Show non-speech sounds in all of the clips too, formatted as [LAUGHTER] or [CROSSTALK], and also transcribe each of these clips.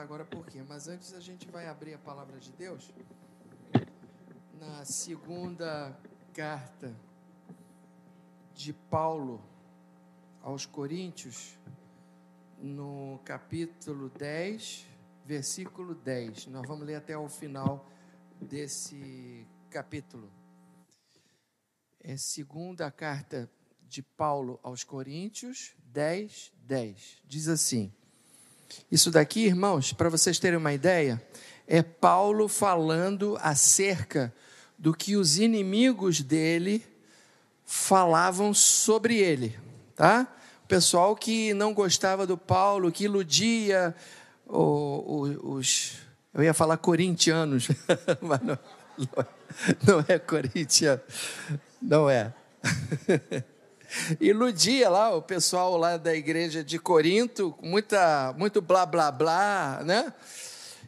agora por quê. Mas antes a gente vai abrir a palavra de Deus na segunda carta de Paulo aos Coríntios, no capítulo 10, versículo 10. Nós vamos ler até o final desse capítulo. É segunda carta de Paulo aos Coríntios, 10, 10. Diz assim: Isso daqui, irmãos, para vocês terem uma ideia, é Paulo falando acerca do que os inimigos dele falavam sobre ele, tá? O pessoal que não gostava do Paulo, que iludia os, eu ia falar corintianos, [LAUGHS] mas não, não é corintiano, não é. [LAUGHS] Iludia lá o pessoal lá da igreja de Corinto, muita, muito blá blá blá, né?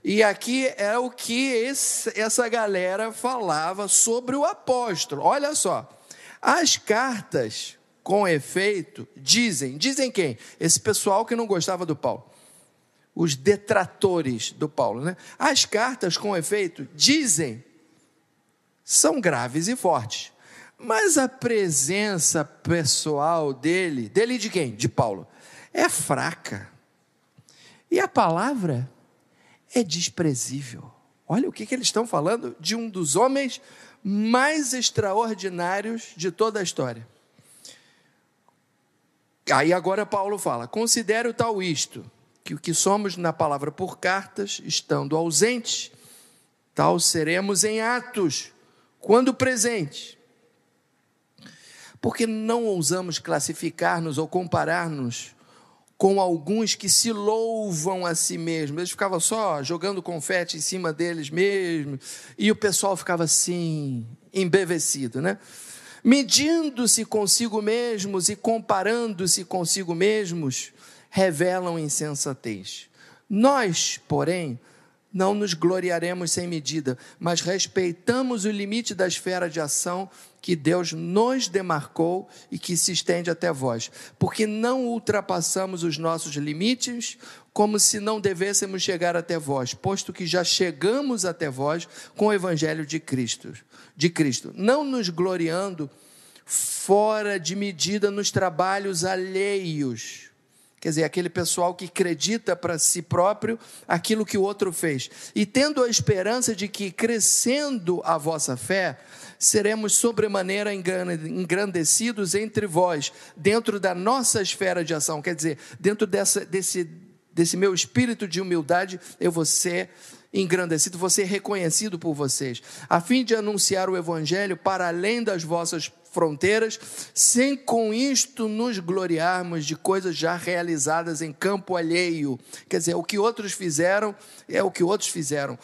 E aqui é o que esse, essa galera falava sobre o apóstolo. Olha só, as cartas com efeito dizem, dizem quem? Esse pessoal que não gostava do Paulo. Os detratores do Paulo, né? As cartas com efeito dizem são graves e fortes. Mas a presença pessoal dele, dele de quem? De Paulo, é fraca. E a palavra é desprezível. Olha o que, que eles estão falando de um dos homens mais extraordinários de toda a história. Aí agora Paulo fala: considero tal isto, que o que somos na palavra por cartas, estando ausentes, tal seremos em atos, quando presentes. Porque não ousamos classificar-nos ou comparar-nos com alguns que se louvam a si mesmos. Eles ficavam só jogando confete em cima deles mesmos, e o pessoal ficava assim, embevecido, né? Medindo-se consigo mesmos e comparando-se consigo mesmos, revelam insensatez. Nós, porém, não nos gloriaremos sem medida, mas respeitamos o limite da esfera de ação que Deus nos demarcou e que se estende até vós, porque não ultrapassamos os nossos limites como se não devêssemos chegar até vós, posto que já chegamos até vós com o evangelho de Cristo, de Cristo, não nos gloriando fora de medida nos trabalhos alheios Quer dizer, aquele pessoal que acredita para si próprio aquilo que o outro fez. E tendo a esperança de que, crescendo a vossa fé, seremos sobremaneira engrandecidos entre vós, dentro da nossa esfera de ação. Quer dizer, dentro dessa, desse, desse meu espírito de humildade, eu vou ser engrandecido, vou ser reconhecido por vocês, a fim de anunciar o evangelho para além das vossas fronteiras, sem com isto nos gloriarmos de coisas já realizadas em campo alheio. Quer dizer, o que outros fizeram é o que outros fizeram.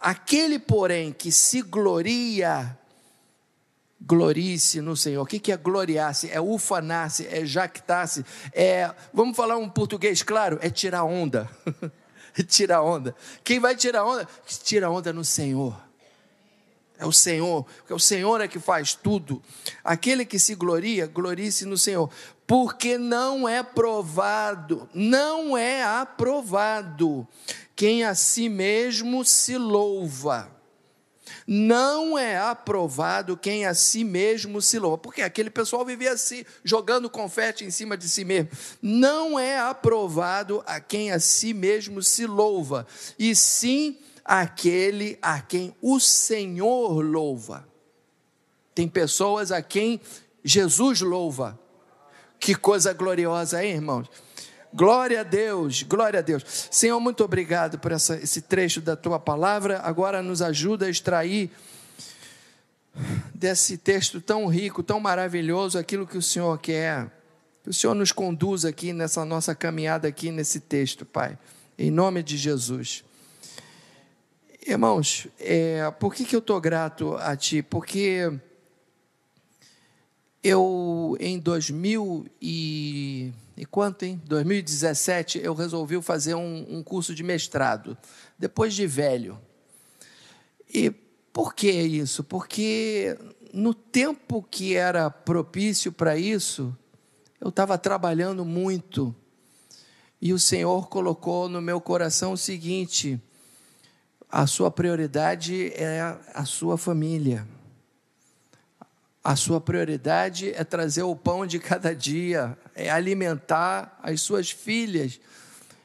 Aquele, porém, que se gloria, glorie-se no Senhor. O que é gloriar-se? É ufanar-se, é jactar-se, é, vamos falar um português claro, é tirar onda. [LAUGHS] tirar onda. Quem vai tirar onda? Tira onda no Senhor. É o Senhor, porque o Senhor é que faz tudo. Aquele que se gloria, glorie-se no Senhor, porque não é provado, não é aprovado quem a si mesmo se louva. Não é aprovado quem a si mesmo se louva, porque aquele pessoal vivia assim, jogando confete em cima de si mesmo. Não é aprovado a quem a si mesmo se louva, e sim aquele a quem o Senhor louva. Tem pessoas a quem Jesus louva. Que coisa gloriosa, hein, irmãos? Glória a Deus, glória a Deus. Senhor, muito obrigado por essa, esse trecho da tua palavra. Agora nos ajuda a extrair desse texto tão rico, tão maravilhoso, aquilo que o Senhor quer. Que o Senhor nos conduza aqui nessa nossa caminhada aqui nesse texto, Pai. Em nome de Jesus. Irmãos, é, por que, que eu estou grato a Ti? Porque eu, em 2000 e, e quanto, hein? 2017, eu resolvi fazer um, um curso de mestrado, depois de velho. E por que isso? Porque no tempo que era propício para isso, eu estava trabalhando muito E o Senhor colocou no meu coração o seguinte: a sua prioridade é a sua família. A sua prioridade é trazer o pão de cada dia, é alimentar as suas filhas.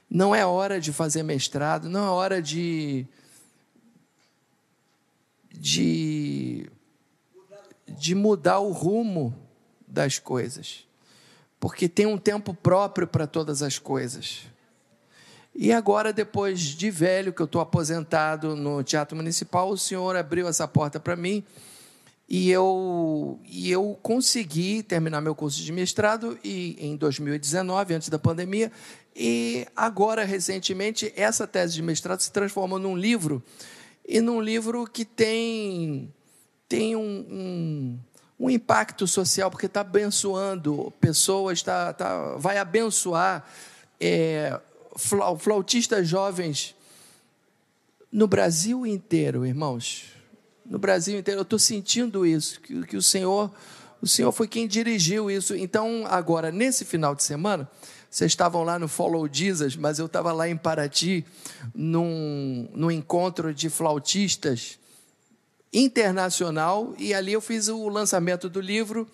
Não é hora de fazer mestrado, não é hora de de de mudar o rumo das coisas. Porque tem um tempo próprio para todas as coisas. E agora, depois de velho, que eu estou aposentado no Teatro Municipal, o senhor abriu essa porta para mim e eu, e eu consegui terminar meu curso de mestrado e, em 2019, antes da pandemia, e agora, recentemente, essa tese de mestrado se transformou num livro, e num livro que tem, tem um, um, um impacto social, porque está abençoando pessoas, tá, tá, vai abençoar. É, flautistas jovens no Brasil inteiro, irmãos. No Brasil inteiro, eu estou sentindo isso, que, que o Senhor, o Senhor foi quem dirigiu isso. Então, agora, nesse final de semana, vocês estavam lá no Follow Jesus, mas eu estava lá em Paraty, num, num encontro de flautistas internacional, e ali eu fiz o lançamento do livro,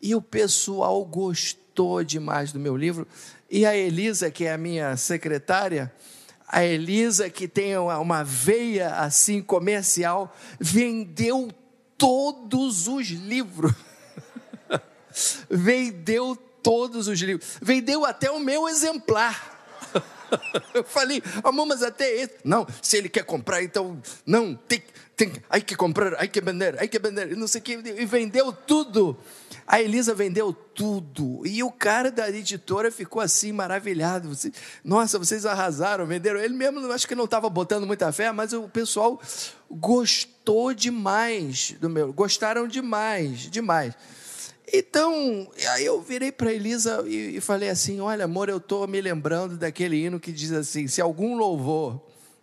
e o pessoal gostou demais do meu livro. E a Elisa, que é a minha secretária, a Elisa, que tem uma veia assim comercial, vendeu todos os livros. [LAUGHS] vendeu todos os livros. Vendeu até o meu exemplar. [LAUGHS] Eu falei, amor, mas até esse. Não, se ele quer comprar, então. Não, tem, tem, hay que comprar, hay que vender, hay que vender. Não sei o que. E vendeu tudo. A Elisa vendeu tudo. E o cara da editora ficou assim, maravilhado. Nossa, vocês arrasaram, venderam. Ele mesmo, acho que não estava botando muita fé, mas o pessoal gostou demais do meu. Gostaram demais, demais. Então, aí eu virei para Elisa e, e falei assim: Olha, amor, eu estou me lembrando daquele hino que diz assim: Se algum louvor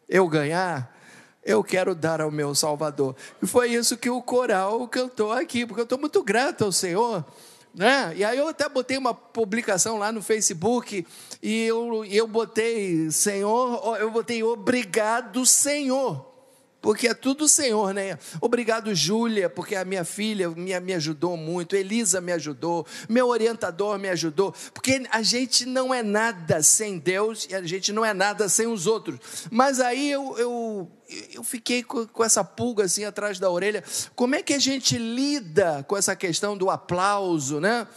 eu ganhar, eu quero dar ao meu Salvador. E foi isso que o coral cantou aqui, porque eu estou muito grato ao Senhor. Né? E aí eu até botei uma publicação lá no Facebook e eu, eu botei Senhor, eu botei obrigado Senhor porque é tudo o Senhor, né? Obrigado, Júlia, porque a minha filha me, me ajudou muito, Elisa me ajudou, meu orientador me ajudou, porque a gente não é nada sem Deus e a gente não é nada sem os outros. Mas aí eu, eu, eu fiquei com, com essa pulga assim atrás da orelha. Como é que a gente lida com essa questão do aplauso, né?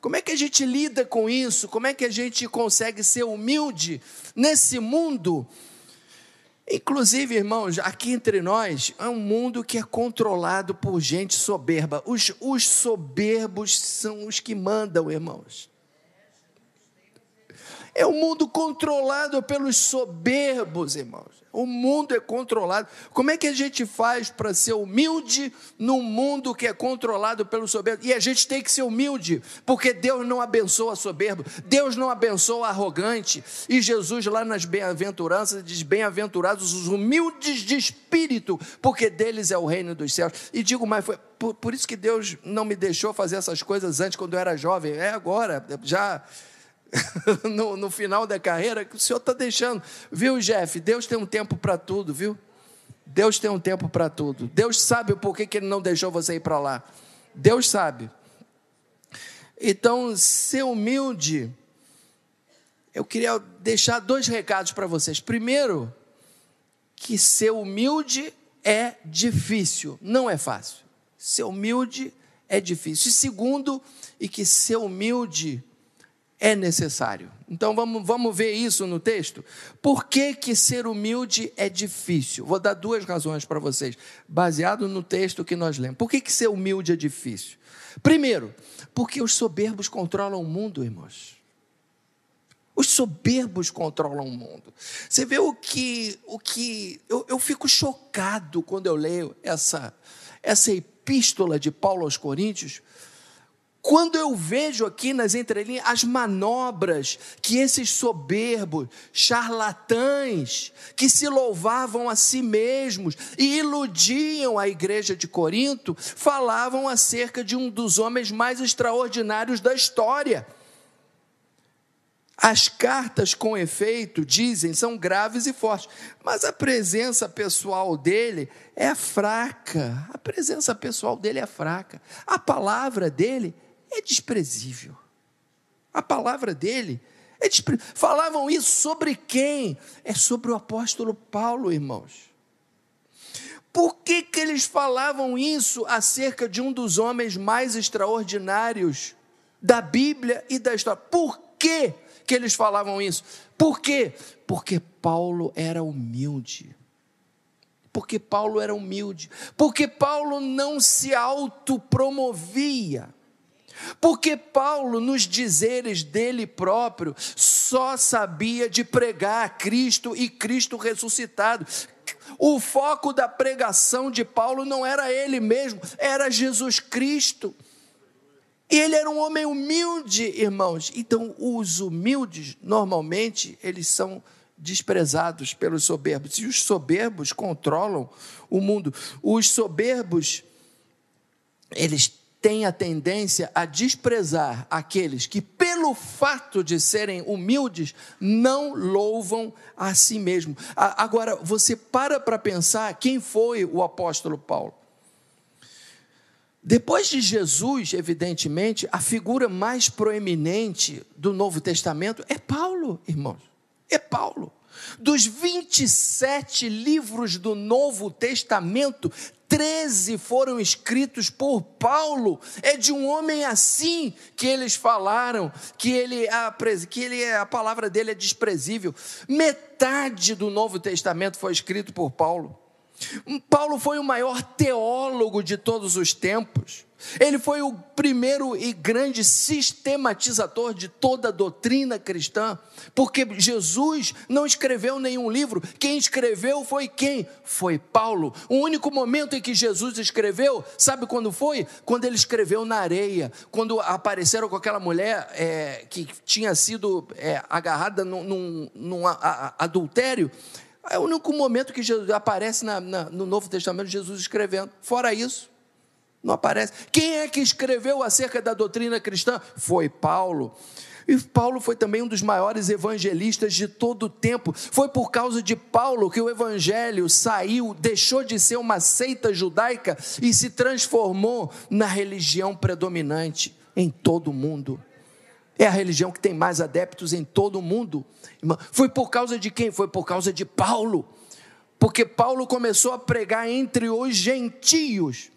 Como é que a gente lida com isso? Como é que a gente consegue ser humilde nesse mundo? Inclusive, irmãos, aqui entre nós é um mundo que é controlado por gente soberba. Os, os soberbos são os que mandam, irmãos. É um mundo controlado pelos soberbos, irmãos. O mundo é controlado. Como é que a gente faz para ser humilde num mundo que é controlado pelo soberbo? E a gente tem que ser humilde, porque Deus não abençoa soberbo, Deus não abençoa arrogante. E Jesus, lá nas bem-aventuranças, diz: Bem-aventurados os humildes de espírito, porque deles é o reino dos céus. E digo mais, foi por, por isso que Deus não me deixou fazer essas coisas antes, quando eu era jovem. É agora, já [LAUGHS] no, no, final da carreira que o Senhor está deixando. Viu, Jeff? Deus tem um tempo para tudo, viu? Deus tem um tempo para tudo. Deus sabe o porquê que Ele não deixou você ir para lá. Deus sabe. Então, ser humilde, eu queria deixar dois recados para vocês. Primeiro, que ser humilde é difícil, não é fácil. Ser humilde é difícil. E segundo, e que ser humilde é necessário. Então vamos, vamos ver isso no texto. Por que, que ser humilde é difícil? Vou dar duas razões para vocês, baseado no texto que nós lemos. Por que, que ser humilde é difícil? Primeiro, porque os soberbos controlam o mundo, irmãos. Os soberbos controlam o mundo. Você vê o que. O que eu, eu fico chocado quando eu leio essa, essa epístola de Paulo aos Coríntios, quando eu vejo aqui nas entrelinhas as manobras que esses soberbos, charlatães, que se louvavam a si mesmos e iludiam a igreja de Corinto, falavam acerca de um dos homens mais extraordinários da história. As cartas, com efeito, dizem, são graves e fortes, mas a presença pessoal dele é fraca. A presença pessoal dele é fraca. A palavra dele é desprezível. A palavra dele é desprezível. Falavam isso sobre quem? É sobre o apóstolo Paulo, irmãos. Por que, que eles falavam isso acerca de um dos homens mais extraordinários da Bíblia e da história? Por quê? que eles falavam isso? Por quê? Porque Paulo era humilde. Porque Paulo era humilde. Porque Paulo não se autopromovia. Porque Paulo, nos dizeres dele próprio, só sabia de pregar Cristo e Cristo ressuscitado. O foco da pregação de Paulo não era ele mesmo, era Jesus Cristo. E ele era um homem humilde, irmãos. Então, os humildes, normalmente, eles são desprezados pelos soberbos. E os soberbos controlam o mundo. Os soberbos, eles têm a tendência a desprezar aqueles que, pelo fato de serem humildes, não louvam a si mesmo. Agora, você para para pensar quem foi o apóstolo Paulo. Depois de Jesus, evidentemente, a figura mais proeminente do Novo Testamento é Paulo, irmãos. É Paulo. Dos 27 livros do Novo Testamento, 13 foram escritos por Paulo. É de um homem assim que eles falaram, que ele que ele a palavra dele é desprezível. Metade do Novo Testamento foi escrito por Paulo. Paulo foi o maior teólogo de todos os tempos. Ele foi o primeiro e grande sistematizador de toda a doutrina cristã, porque Jesus não escreveu nenhum livro. Quem escreveu foi quem? Foi Paulo. O único momento em que Jesus escreveu, sabe quando foi? Quando ele escreveu na areia, quando apareceram com aquela mulher é, que tinha sido é, agarrada num, num, num a, a, adultério. É o único momento que Jesus aparece na, na, no Novo Testamento Jesus escrevendo. Fora isso, não aparece. Quem é que escreveu acerca da doutrina cristã? Foi Paulo. E Paulo foi também um dos maiores evangelistas de todo o tempo. Foi por causa de Paulo que o evangelho saiu, deixou de ser uma seita judaica e se transformou na religião predominante em todo o mundo. É a religião que tem mais adeptos em todo o mundo. Foi por causa de quem? Foi por causa de Paulo. Porque Paulo começou a pregar entre os gentios.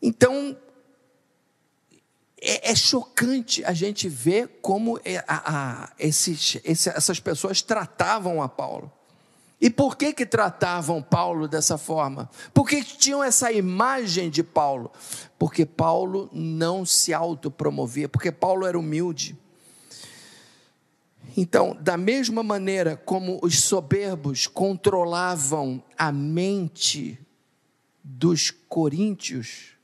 Então, é, é chocante a gente ver como é, a, a, esses, essas pessoas tratavam a Paulo. E por que que tratavam Paulo dessa forma? Por que tinham essa imagem de Paulo? Porque Paulo não se autopromovia, porque Paulo era humilde. Então, da mesma maneira como os soberbos controlavam a mente dos coríntios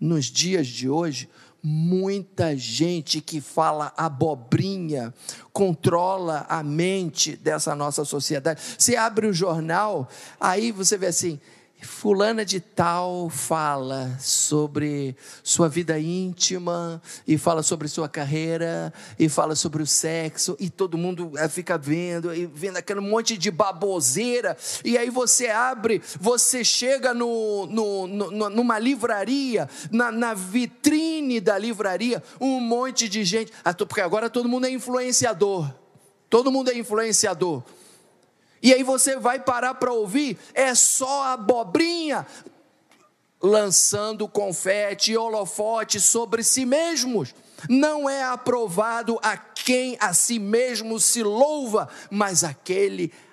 nos dias de hoje, muita gente que fala abobrinha controla a mente dessa nossa sociedade. Você abre o jornal, aí você vê assim: Fulana de Tal fala sobre sua vida íntima, e fala sobre sua carreira, e fala sobre o sexo, e todo mundo eh, fica vendo, e vendo aquele monte de baboseira, e aí você abre, você chega no, no, no numa livraria, na, na, vitrine da livraria, um monte de gente, ah, porque agora todo mundo é influenciador, todo mundo é influenciador. E aí você vai parar para ouvir, é só abobrinha lançando confete e holofote sobre si mesmos. Não é aprovado a quem a si mesmo se louva, mas aquele a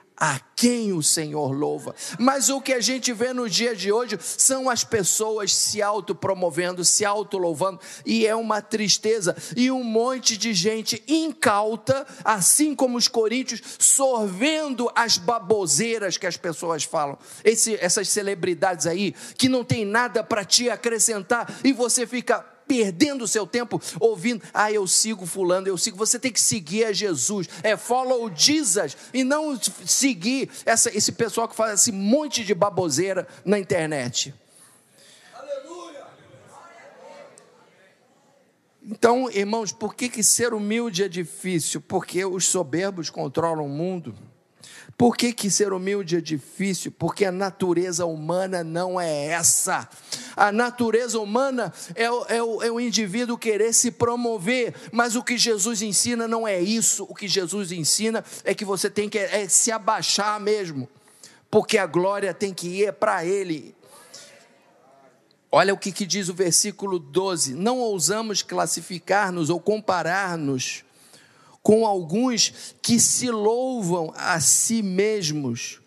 quem o Senhor louva. Mas o que a gente vê no dia de hoje são as pessoas se autopromovendo, se autolouvando, e é uma tristeza. E um monte de gente incauta, assim como os coríntios, sorvendo as baboseiras que as pessoas falam. Esse, essas celebridades aí, que não tem nada para te acrescentar, e você fica perdendo o seu tempo ouvindo, ah, eu sigo fulano, eu sigo. Você tem que seguir a Jesus, é follow Jesus, e não seguir essa, esse pessoal que faz esse monte de baboseira na internet. Então, irmãos, por que, que ser humilde é difícil? Porque os soberbos controlam o mundo. Por que, que ser humilde é difícil? Porque a natureza humana não é essa. A natureza humana é o, é, é o indivíduo querer se promover, mas o que Jesus ensina não é isso. O que Jesus ensina é que você tem que é, se abaixar mesmo, porque a glória tem que ir para Ele. Olha o que, que diz o versículo 12: Não ousamos classificar-nos ou comparar-nos com alguns que se louvam a si mesmos,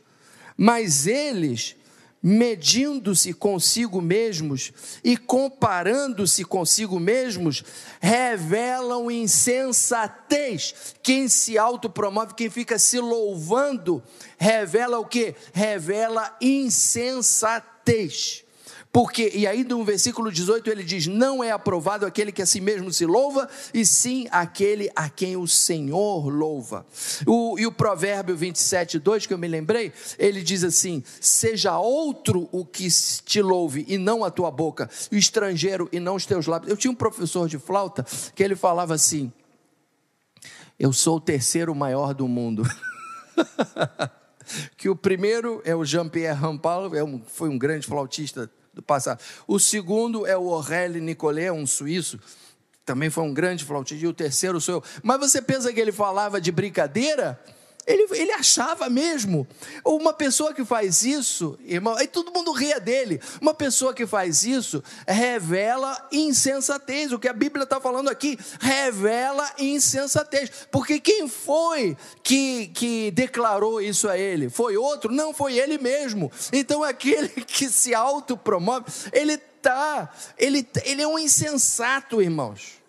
mas eles, medindo-se consigo mesmos e comparando-se consigo mesmos, revelam insensatez. Quem se autopromove, quem fica se louvando, revela o que? Revela insensatez. Porque, e aí no versículo 18 ele diz: Não é aprovado aquele que a si mesmo se louva, e sim aquele a quem o Senhor louva. O, e o provérbio 27, 2, que eu me lembrei, ele diz assim: Seja outro o que te louve, e não a tua boca, o estrangeiro e não os teus lábios. Eu tinha um professor de flauta que ele falava assim: Eu sou o terceiro maior do mundo. [LAUGHS] que o primeiro é o Jean-Pierre Rampal, é um, foi um grande flautista do passado. O segundo é o Aurélie Nicolet, um suíço, também foi um grande flautista, e o terceiro sou eu. Mas você pensa que ele falava de brincadeira? Ele, ele achava mesmo. Uma pessoa que faz isso, irmão, aí todo mundo ria dele. Uma pessoa que faz isso revela insensatez. O que a Bíblia está falando aqui revela insensatez. Porque quem foi que, que declarou isso a ele? Foi outro? Não, foi ele mesmo. Então aquele [LAUGHS] que se autopromove, ele tá, ele, ele é um insensato, irmãos.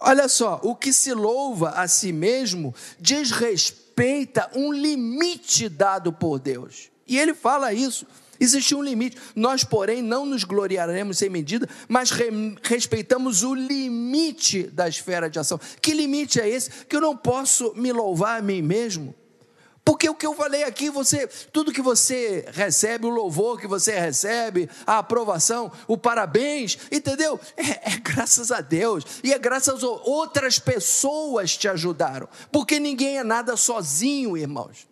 Olha só, o que se louva a si mesmo desrespeita um limite dado por Deus. E ele fala isso. Existe um limite. Nós, porém, não nos gloriaremos sem medida, mas re respeitamos o limite da esfera de ação. Que limite é esse? Que eu não posso me louvar a mim mesmo. Porque o que eu falei aqui, você, tudo que você recebe, o louvor que você recebe, a aprovação, o parabéns, entendeu? É, é graças a Deus e é graças a outras pessoas te ajudaram. Porque ninguém é nada sozinho, irmãos.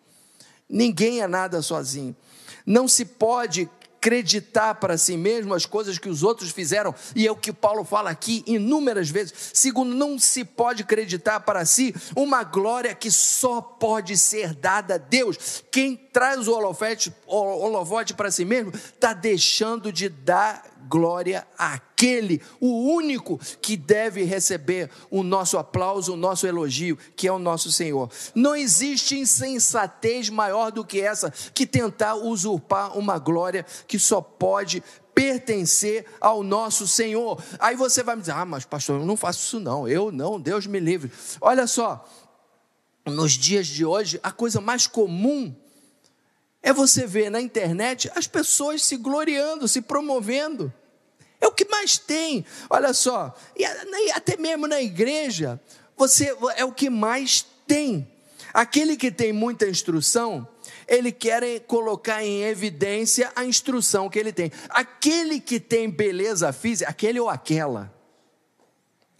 Ninguém é nada sozinho. Não se pode acreditar para si mesmo as coisas que os outros fizeram, e é o que Paulo fala aqui inúmeras vezes. Segundo, não se pode acreditar para si uma glória que só pode ser dada a Deus. Quem traz o holofote para si mesmo está deixando de dar glória àquele, o único que deve receber o nosso aplauso, o nosso elogio, que é o nosso Senhor. Não existe insensatez maior do que essa, que tentar usurpar uma glória que só pode pertencer ao nosso Senhor. Aí você vai me dizer: "Ah, mas pastor, eu não faço isso não. Eu não, Deus me livre". Olha só, nos dias de hoje, a coisa mais comum é você ver na internet as pessoas se gloriando, se promovendo. É o que mais tem. Olha só, e até mesmo na igreja, você é o que mais tem. Aquele que tem muita instrução, ele quer colocar em evidência a instrução que ele tem. Aquele que tem beleza física, aquele ou aquela.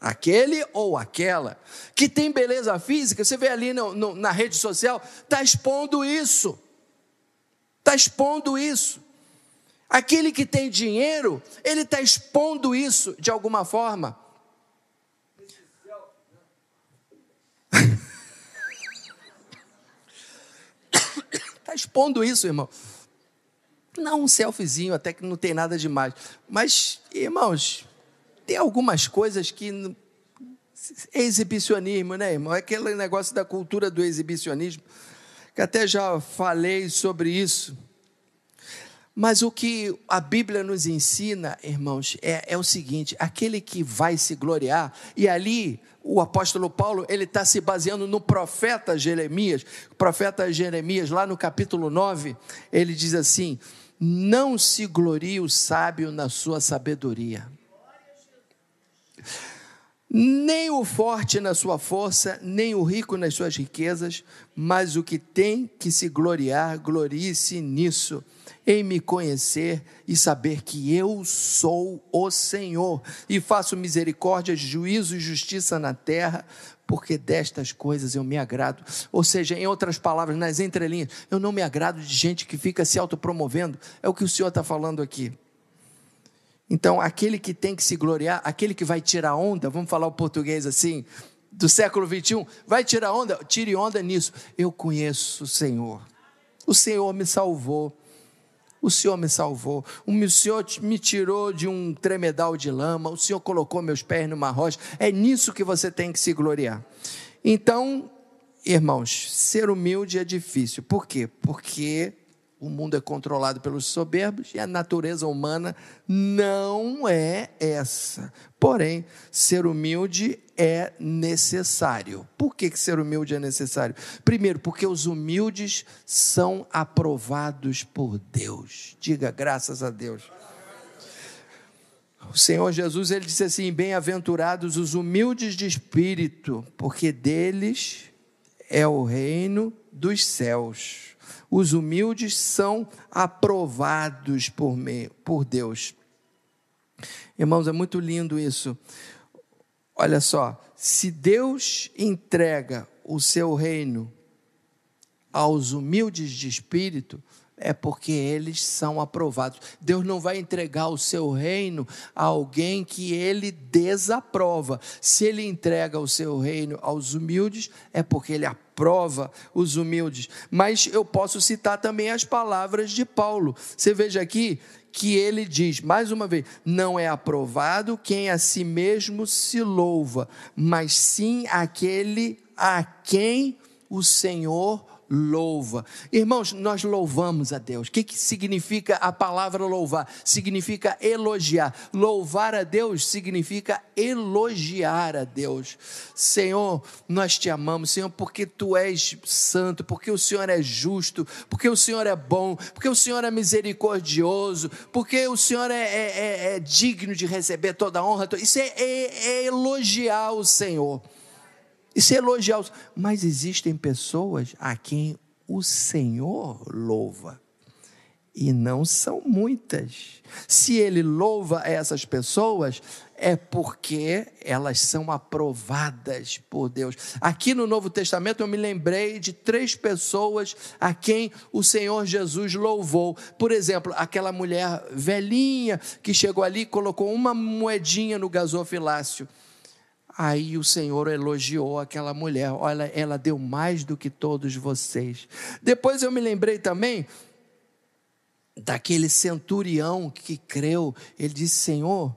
Aquele ou aquela que tem beleza física, você vê ali no, no, na rede social, está expondo isso está expondo isso. Aquele que tem dinheiro, ele está expondo isso de alguma forma. Está [LAUGHS] expondo isso, irmão. Não um selfiezinho, até que não tem nada demais. Mas, irmãos, tem algumas coisas que. É exibicionismo, né, irmão? É aquele negócio da cultura do exibicionismo que até já falei sobre isso. Mas o que a Bíblia nos ensina, irmãos, é, é o seguinte: aquele que vai se gloriar, e ali o apóstolo Paulo ele está se baseando no profeta Jeremias, o profeta Jeremias, lá no capítulo 9, ele diz assim: Não se glorie o sábio na sua sabedoria. Nem o forte na sua força, nem o rico nas suas riquezas, mas o que tem que se gloriar, glorie-se nisso, em me conhecer e saber que eu sou o Senhor, e faço misericórdia, juízo e justiça na terra, porque destas coisas eu me agrado. Ou seja, em outras palavras, nas entrelinhas, eu não me agrado de gente que fica se autopromovendo, é o que o Senhor está falando aqui. Então, aquele que tem que se gloriar, aquele que vai tirar onda, vamos falar o português assim, do século 21, vai tirar onda, tire onda nisso. Eu conheço o Senhor. O Senhor me salvou. O Senhor me salvou. O Senhor me tirou de um tremedal de lama. O Senhor colocou meus pés numa rocha. É nisso que você tem que se gloriar. Então, irmãos, ser humilde é difícil. Por quê? Porque o mundo é controlado pelos soberbos e a natureza humana não é essa. Porém, ser humilde é necessário. Por que, que ser humilde é necessário? Primeiro, porque os humildes são aprovados por Deus. Diga graças a Deus. O Senhor Jesus ele disse assim: Bem-aventurados os humildes de espírito, porque deles é o reino dos céus. Os humildes são aprovados por, me, por Deus. Irmãos, é muito lindo isso. Olha só, se Deus entrega o seu reino aos humildes de espírito, é porque eles são aprovados. Deus não vai entregar o seu reino a alguém que ele desaprova. Se ele entrega o seu reino aos humildes, é porque ele aprova os humildes. Mas eu posso citar também as palavras de Paulo. Você veja aqui que ele diz, mais uma vez: não é aprovado quem a si mesmo se louva, mas sim aquele a quem o Senhor louva. Irmãos, nós louvamos a Deus. O que, que significa a palavra louvar? Significa elogiar. Louvar a Deus significa elogiar a Deus. Senhor, nós te amamos, Senhor, porque tu és santo, porque o Senhor é justo, porque o Senhor é bom, porque o Senhor é misericordioso, porque o Senhor é, é, é, é digno de receber toda a honra. Isso é, é, é elogiar o Senhor. Isso é elogiar. Mas existem pessoas a quem o Senhor louva. E não são muitas. Se ele louva essas pessoas, é porque elas são aprovadas por Deus. Aqui no Novo Testamento eu me lembrei de três pessoas a quem o Senhor Jesus louvou. Por exemplo, aquela mulher velhinha que chegou ali e colocou uma moedinha no gasofilácio. Aí o Senhor elogiou aquela mulher. Olha, ela deu mais do que todos vocês. Depois eu me lembrei também daquele centurião que creu. Ele disse: Senhor,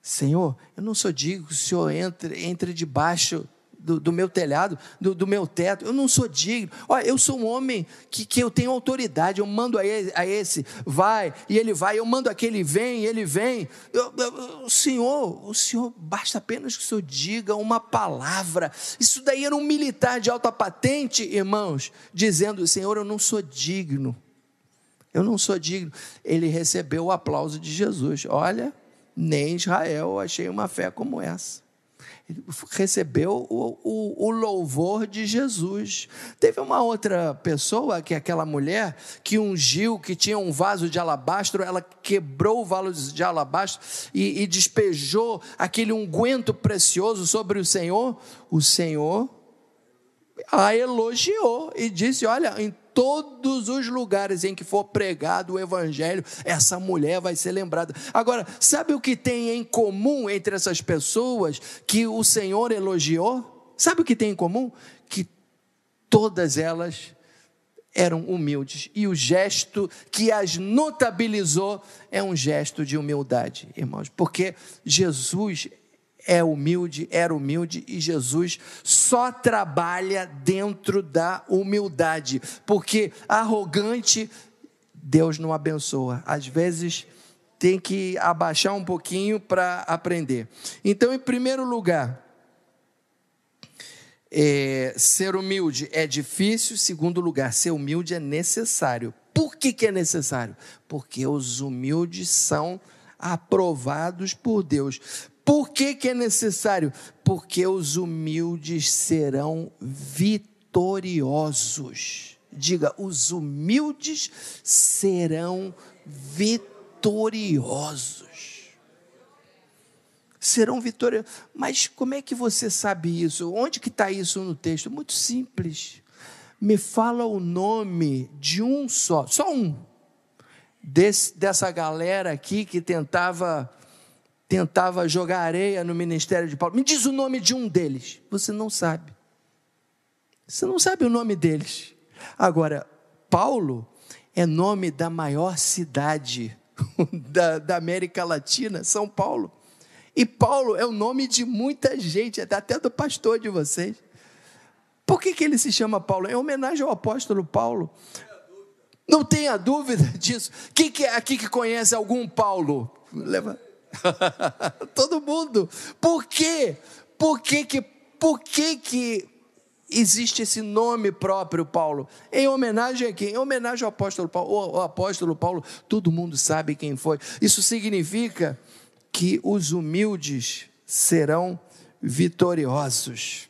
Senhor, eu não sou digno que o Senhor entre, entre debaixo do, do meu telhado, do, do, meu teto. Eu não sou digno. Olha, eu sou um homem que, que eu tenho autoridade. Eu mando a, ele, a esse, vai, e ele vai. Eu mando aquele, vem, e ele vem. Eu, eu, o Senhor, o Senhor, basta apenas que o Senhor diga uma palavra. Isso daí era um militar de alta patente, irmãos, dizendo: Senhor, eu não sou digno. Eu não sou digno. Ele recebeu o aplauso de Jesus. Olha, nem Israel achei uma fé como essa recebeu o, o, o, louvor de Jesus. Teve uma outra pessoa, que é aquela mulher, que ungiu, que tinha um vaso de alabastro, ela quebrou o vaso de alabastro e, e despejou aquele unguento precioso sobre o Senhor. O Senhor a elogiou e disse: Olha, em todos os lugares em que for pregado o evangelho, essa mulher vai ser lembrada. Agora, sabe o que tem em comum entre essas pessoas que o Senhor elogiou? Sabe o que tem em comum? Que todas elas eram humildes e o gesto que as notabilizou é um gesto de humildade, irmãos, porque Jesus é humilde, era humilde e Jesus só trabalha dentro da humildade, porque arrogante Deus não abençoa. Às vezes tem que abaixar um pouquinho para aprender. Então, em primeiro lugar, é, ser humilde é difícil. Segundo lugar, ser humilde é necessário. Por que, que é necessário? Porque os humildes são aprovados por Deus. Por que, que é necessário? Porque os humildes serão vitoriosos. Diga, os humildes serão vitoriosos. Serão vitoriosos. Mas como é que você sabe isso? Onde que está isso no texto? Muito simples. Me fala o nome de um só, só um, desse, dessa galera aqui que tentava tentava jogar areia no ministério de Paulo. Me diz o nome de um deles. Você não sabe. Você não sabe o nome deles. Agora, Paulo é nome da maior cidade [LAUGHS] da, da América Latina, São Paulo. E Paulo é o nome de muita gente, até do pastor de vocês. Por que, que ele se chama Paulo? É homenagem ao apóstolo Paulo. Não tenha dúvida disso. Quem que é aqui que conhece algum Paulo? Leva. [LAUGHS] Todo mundo. Por quê? Por que que, por que que existe esse nome próprio, Paulo? Em homenagem a quem? Em homenagem ao apóstolo Paulo. O apóstolo Paulo, todo mundo sabe quem foi. Isso significa que os humildes serão vitoriosos.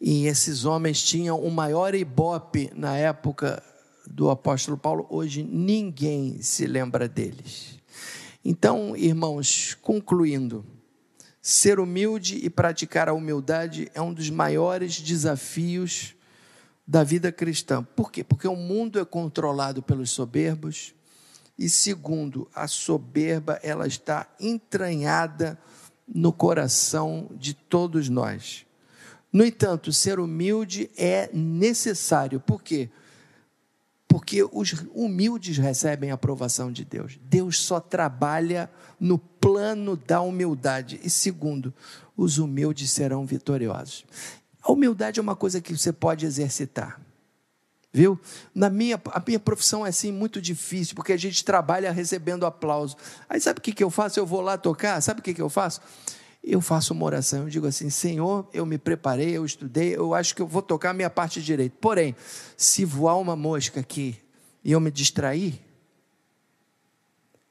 E esses homens tinham o maior ibope na época do apóstolo Paulo, hoje ninguém se lembra deles. Então, irmãos, concluindo, ser humilde e praticar a humildade é um dos maiores desafios da vida cristã. Por quê? Porque o mundo é controlado pelos soberbos e segundo, a soberba ela está entranhada no coração de todos nós. No entanto, ser humilde é necessário. Por quê? Porque os humildes recebem a aprovação de Deus. Deus só trabalha no plano da humildade. E segundo, os humildes serão vitoriosos. A humildade é uma coisa que você pode exercitar. Viu? Na minha, a minha profissão é assim muito difícil, porque a gente trabalha recebendo aplauso. Aí sabe o que, que eu faço? Eu vou lá tocar, sabe o que, que eu faço? Eu faço uma oração, eu digo assim: Senhor, eu me preparei, eu estudei, eu acho que eu vou tocar a minha parte direito. Porém, se voar uma mosca aqui e eu me distrair,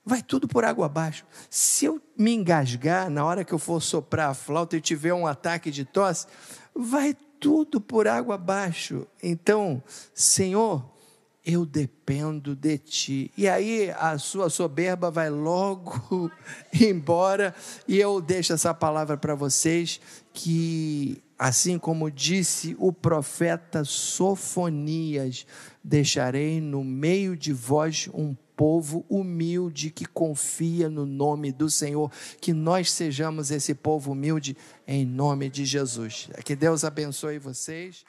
vai tudo por água abaixo. Se eu me engasgar na hora que eu for soprar a flauta e tiver um ataque de tosse, vai tudo por água abaixo. Então, Senhor, eu dependo de ti. E aí a sua soberba vai logo [LAUGHS] embora, e eu deixo essa palavra para vocês que assim como disse o profeta Sofonias, deixarei no meio de vós um povo humilde que confia no nome do Senhor, que nós sejamos esse povo humilde em nome de Jesus. Que Deus abençoe vocês.